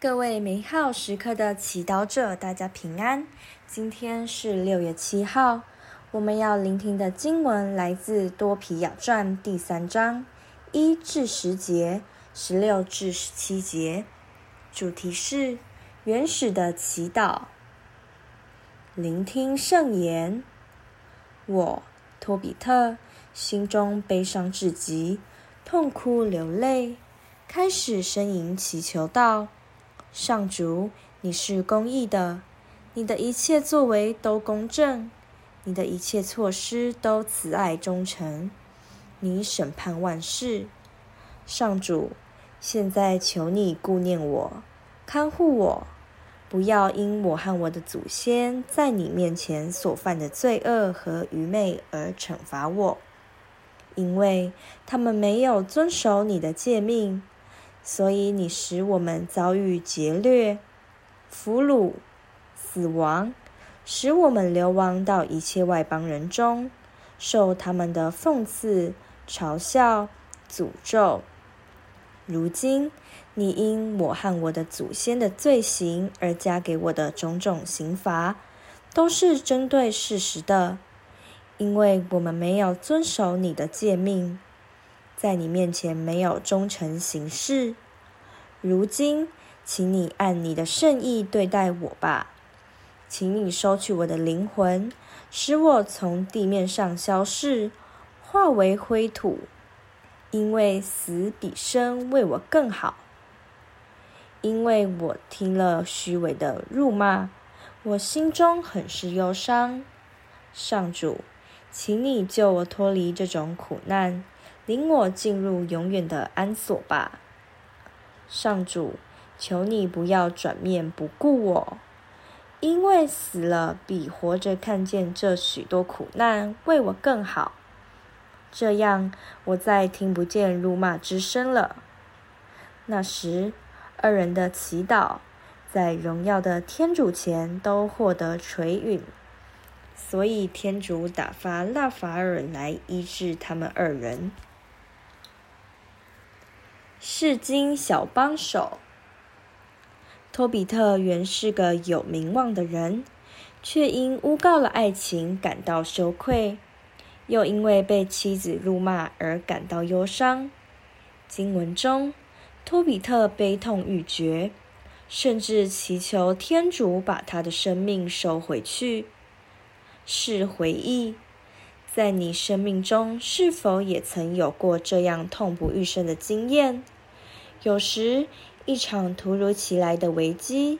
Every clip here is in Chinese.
各位美好时刻的祈祷者，大家平安。今天是六月七号，我们要聆听的经文来自多皮亚传第三章一至十节，十六至十七节。主题是原始的祈祷。聆听圣言，我托比特心中悲伤至极，痛哭流泪，开始呻吟祈求道。上主，你是公义的，你的一切作为都公正，你的一切措施都慈爱忠诚，你审判万事。上主，现在求你顾念我，看护我，不要因我和我的祖先在你面前所犯的罪恶和愚昧而惩罚我，因为他们没有遵守你的诫命。所以你使我们遭遇劫掠、俘虏、死亡，使我们流亡到一切外邦人中，受他们的讽刺、嘲笑、诅咒。如今，你因我和我的祖先的罪行而加给我的种种刑罚，都是针对事实的，因为我们没有遵守你的诫命。在你面前没有忠诚行事，如今，请你按你的圣意对待我吧，请你收取我的灵魂，使我从地面上消逝，化为灰土，因为死比生为我更好。因为我听了虚伪的辱骂，我心中很是忧伤。上主，请你救我脱离这种苦难。领我进入永远的安所吧，上主，求你不要转面不顾我，因为死了比活着看见这许多苦难为我更好。这样，我再听不见辱骂之声了。那时，二人的祈祷在荣耀的天主前都获得垂允，所以天主打发拉法尔来医治他们二人。释经小帮手，托比特原是个有名望的人，却因诬告了爱情感到羞愧，又因为被妻子辱骂而感到忧伤。经文中，托比特悲痛欲绝，甚至祈求天主把他的生命收回去。是回忆，在你生命中是否也曾有过这样痛不欲生的经验？有时，一场突如其来的危机，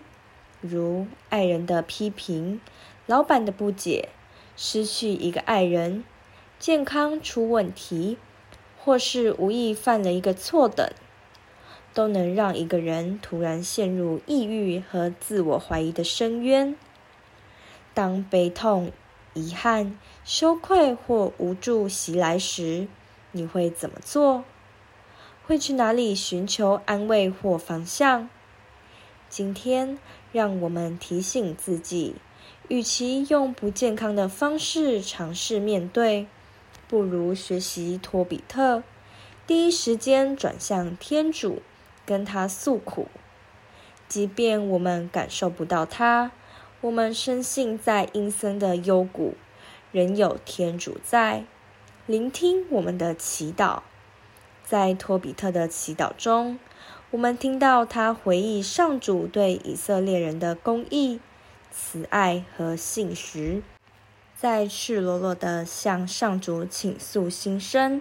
如爱人的批评、老板的不解、失去一个爱人、健康出问题，或是无意犯了一个错等，都能让一个人突然陷入抑郁和自我怀疑的深渊。当悲痛、遗憾、羞愧或无助袭来时，你会怎么做？会去哪里寻求安慰或方向？今天，让我们提醒自己，与其用不健康的方式尝试面对，不如学习托比特，第一时间转向天主，跟他诉苦。即便我们感受不到他，我们深信在阴森的幽谷，仍有天主在，聆听我们的祈祷。在托比特的祈祷中，我们听到他回忆上主对以色列人的公义、慈爱和信实，在赤裸裸地向上主倾诉心声。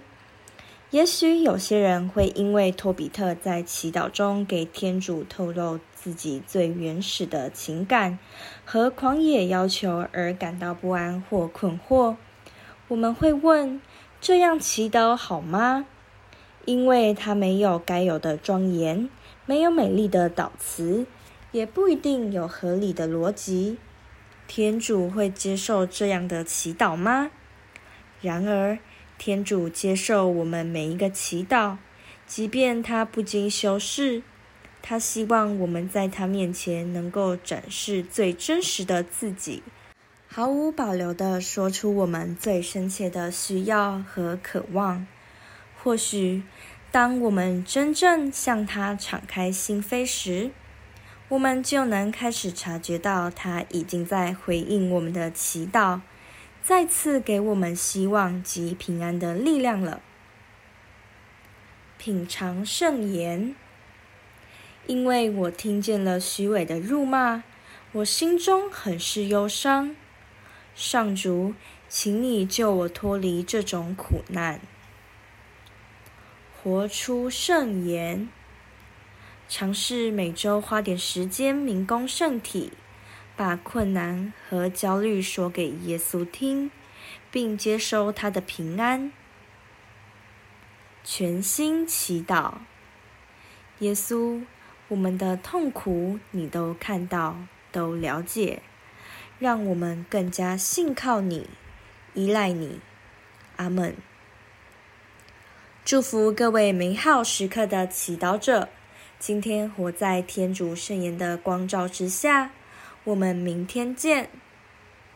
也许有些人会因为托比特在祈祷中给天主透露自己最原始的情感和狂野要求而感到不安或困惑。我们会问：这样祈祷好吗？因为他没有该有的庄严，没有美丽的祷词，也不一定有合理的逻辑。天主会接受这样的祈祷吗？然而，天主接受我们每一个祈祷，即便他不经修饰。他希望我们在他面前能够展示最真实的自己，毫无保留地说出我们最深切的需要和渴望。或许，当我们真正向他敞开心扉时，我们就能开始察觉到他已经在回应我们的祈祷，再次给我们希望及平安的力量了。品尝圣言，因为我听见了虚伪的辱骂，我心中很是忧伤。上主，请你救我脱离这种苦难。活出圣言。尝试每周花点时间明供圣体，把困难和焦虑说给耶稣听，并接收他的平安。全心祈祷，耶稣，我们的痛苦你都看到，都了解，让我们更加信靠你，依赖你。阿门。祝福各位美好时刻的祈祷者。今天活在天主圣言的光照之下，我们明天见。